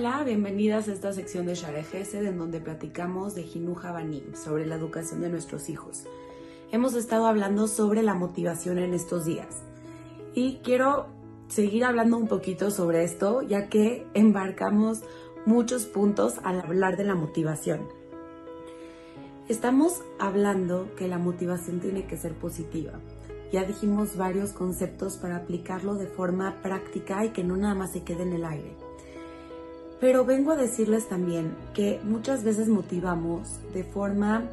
Hola, bienvenidas a esta sección de Share Gesed en donde platicamos de Jinuja Banim sobre la educación de nuestros hijos. Hemos estado hablando sobre la motivación en estos días y quiero seguir hablando un poquito sobre esto ya que embarcamos muchos puntos al hablar de la motivación. Estamos hablando que la motivación tiene que ser positiva. Ya dijimos varios conceptos para aplicarlo de forma práctica y que no nada más se quede en el aire. Pero vengo a decirles también que muchas veces motivamos de forma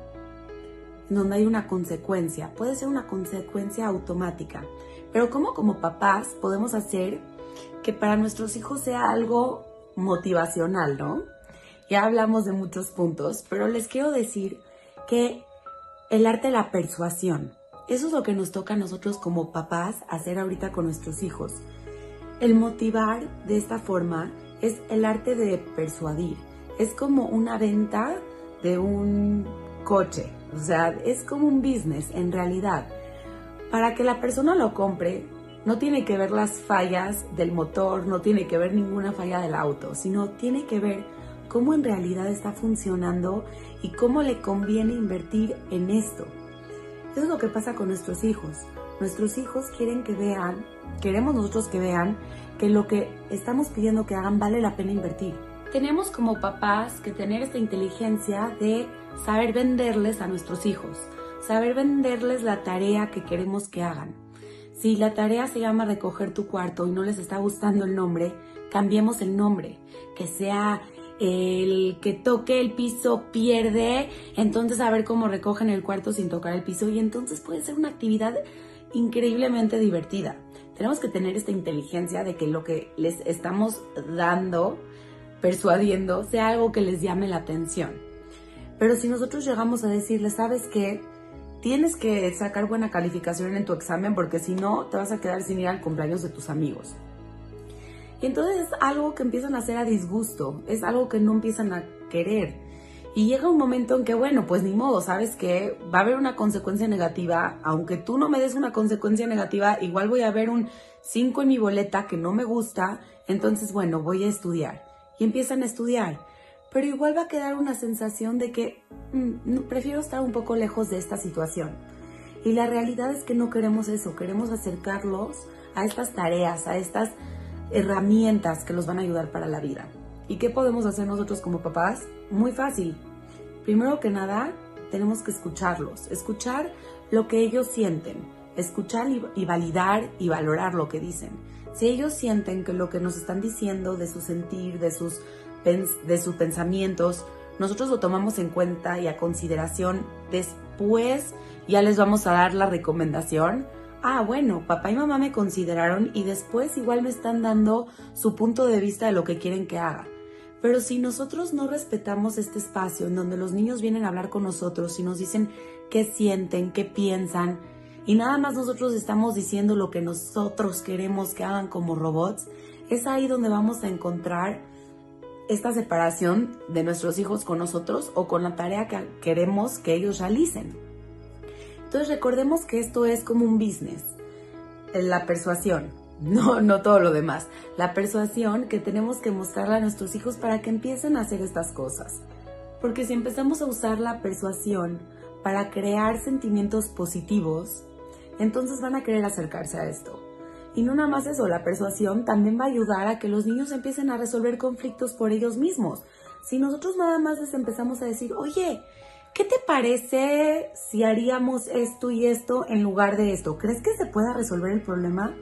donde hay una consecuencia. Puede ser una consecuencia automática. Pero ¿cómo como papás podemos hacer que para nuestros hijos sea algo motivacional, no? Ya hablamos de muchos puntos, pero les quiero decir que el arte de la persuasión, eso es lo que nos toca a nosotros como papás hacer ahorita con nuestros hijos. El motivar de esta forma es el arte de persuadir. Es como una venta de un coche. O sea, es como un business en realidad. Para que la persona lo compre, no tiene que ver las fallas del motor, no tiene que ver ninguna falla del auto, sino tiene que ver cómo en realidad está funcionando y cómo le conviene invertir en esto. Eso es lo que pasa con nuestros hijos. Nuestros hijos quieren que vean, queremos nosotros que vean que lo que estamos pidiendo que hagan vale la pena invertir. Tenemos como papás que tener esta inteligencia de saber venderles a nuestros hijos, saber venderles la tarea que queremos que hagan. Si la tarea se llama recoger tu cuarto y no les está gustando el nombre, cambiemos el nombre, que sea el que toque el piso pierde, entonces a ver cómo recogen el cuarto sin tocar el piso y entonces puede ser una actividad increíblemente divertida. Tenemos que tener esta inteligencia de que lo que les estamos dando, persuadiendo, sea algo que les llame la atención. Pero si nosotros llegamos a decirles, ¿sabes qué? Tienes que sacar buena calificación en tu examen porque si no te vas a quedar sin ir al cumpleaños de tus amigos. Y entonces es algo que empiezan a hacer a disgusto, es algo que no empiezan a querer. Y llega un momento en que, bueno, pues ni modo, sabes que va a haber una consecuencia negativa, aunque tú no me des una consecuencia negativa, igual voy a ver un 5 en mi boleta que no me gusta, entonces, bueno, voy a estudiar. Y empiezan a estudiar. Pero igual va a quedar una sensación de que mm, prefiero estar un poco lejos de esta situación. Y la realidad es que no queremos eso, queremos acercarlos a estas tareas, a estas herramientas que los van a ayudar para la vida. ¿Y qué podemos hacer nosotros como papás? Muy fácil. Primero que nada, tenemos que escucharlos, escuchar lo que ellos sienten, escuchar y, validar y valorar lo que dicen. Si ellos sienten que lo que nos están diciendo de su sentir, de sus, de sus pensamientos, nosotros lo tomamos en cuenta y a consideración, después ya les vamos a dar la recomendación. Ah, bueno, papá y mamá me consideraron y después igual me están dando su punto de vista de lo que quieren que haga. Pero si nosotros no respetamos este espacio en donde los niños vienen a hablar con nosotros y nos dicen qué sienten, qué piensan, y nada más nosotros estamos diciendo lo que nosotros queremos que hagan como robots, es ahí donde vamos a encontrar esta separación de nuestros hijos con nosotros o con la tarea que queremos que ellos realicen. Entonces recordemos que esto es como un business, la persuasión no, no todo lo demás. La persuasión que tenemos que mostrarle a nuestros hijos para que empiecen a hacer estas cosas. Porque si empezamos a usar la persuasión para crear sentimientos positivos, entonces van a querer acercarse a esto. Y no nada más eso, la persuasión también va a ayudar a que los niños empiecen a resolver conflictos por ellos mismos. Si nosotros nada más les empezamos a decir, oye, ¿qué te parece si haríamos esto y esto en lugar de esto? ¿Crees que se pueda resolver el problema?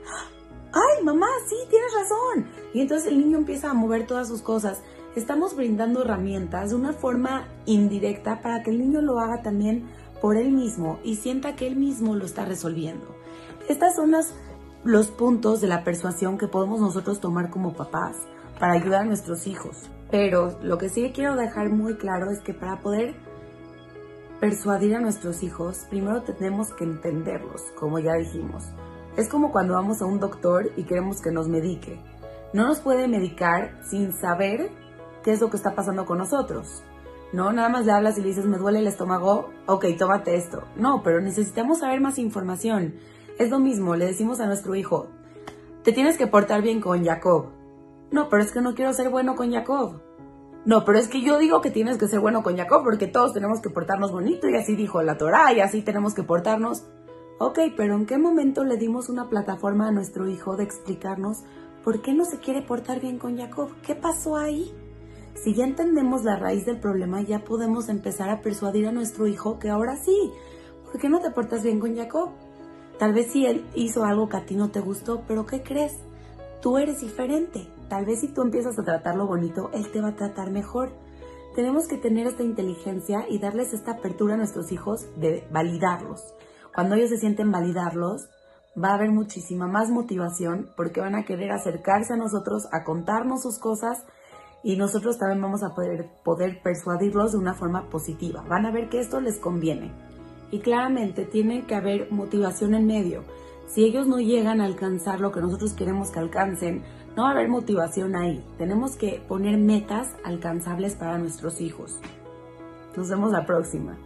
Ay, mamá, sí, tienes razón. Y entonces el niño empieza a mover todas sus cosas. Estamos brindando herramientas de una forma indirecta para que el niño lo haga también por él mismo y sienta que él mismo lo está resolviendo. Estas son los puntos de la persuasión que podemos nosotros tomar como papás para ayudar a nuestros hijos. Pero lo que sí quiero dejar muy claro es que para poder persuadir a nuestros hijos, primero tenemos que entenderlos, como ya dijimos. Es como cuando vamos a un doctor y queremos que nos medique. No nos puede medicar sin saber qué es lo que está pasando con nosotros. No, nada más le hablas y le dices, me duele el estómago, ok, tómate esto. No, pero necesitamos saber más información. Es lo mismo, le decimos a nuestro hijo, te tienes que portar bien con Jacob. No, pero es que no quiero ser bueno con Jacob. No, pero es que yo digo que tienes que ser bueno con Jacob porque todos tenemos que portarnos bonito y así dijo la Torah y así tenemos que portarnos. Ok, pero ¿en qué momento le dimos una plataforma a nuestro hijo de explicarnos por qué no se quiere portar bien con Jacob? ¿Qué pasó ahí? Si ya entendemos la raíz del problema, ya podemos empezar a persuadir a nuestro hijo que ahora sí, ¿por qué no te portas bien con Jacob? Tal vez si él hizo algo que a ti no te gustó, pero ¿qué crees? Tú eres diferente. Tal vez si tú empiezas a tratarlo bonito, él te va a tratar mejor. Tenemos que tener esta inteligencia y darles esta apertura a nuestros hijos de validarlos. Cuando ellos se sienten validarlos, va a haber muchísima más motivación porque van a querer acercarse a nosotros, a contarnos sus cosas y nosotros también vamos a poder, poder persuadirlos de una forma positiva. Van a ver que esto les conviene. Y claramente tiene que haber motivación en medio. Si ellos no llegan a alcanzar lo que nosotros queremos que alcancen, no va a haber motivación ahí. Tenemos que poner metas alcanzables para nuestros hijos. Nos vemos la próxima.